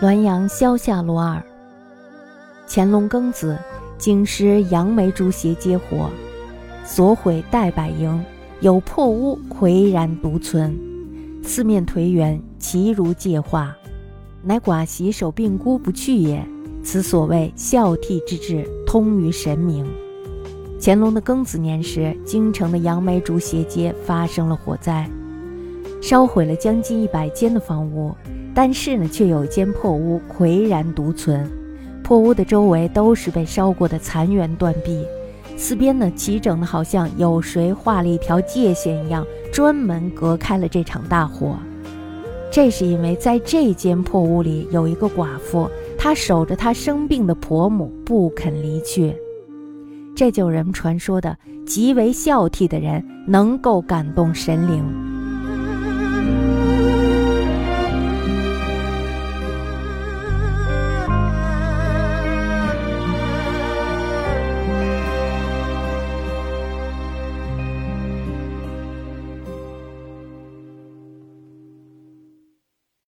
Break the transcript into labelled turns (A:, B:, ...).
A: 滦阳萧下罗二，乾隆庚子，京师杨梅竹斜接火，所毁代百营，有破屋岿然独存，四面颓垣，其如界化，乃寡媳守病孤不去也。此所谓孝悌之志，通于神明。乾隆的庚子年时，京城的杨梅竹斜街发生了火灾，烧毁了将近一百间的房屋。但是呢，却有一间破屋岿然独存。破屋的周围都是被烧过的残垣断壁，四边呢齐整的，好像有谁画了一条界限一样，专门隔开了这场大火。这是因为在这间破屋里有一个寡妇，她守着她生病的婆母不肯离去。这就是人们传说的极为孝悌的人能够感动神灵。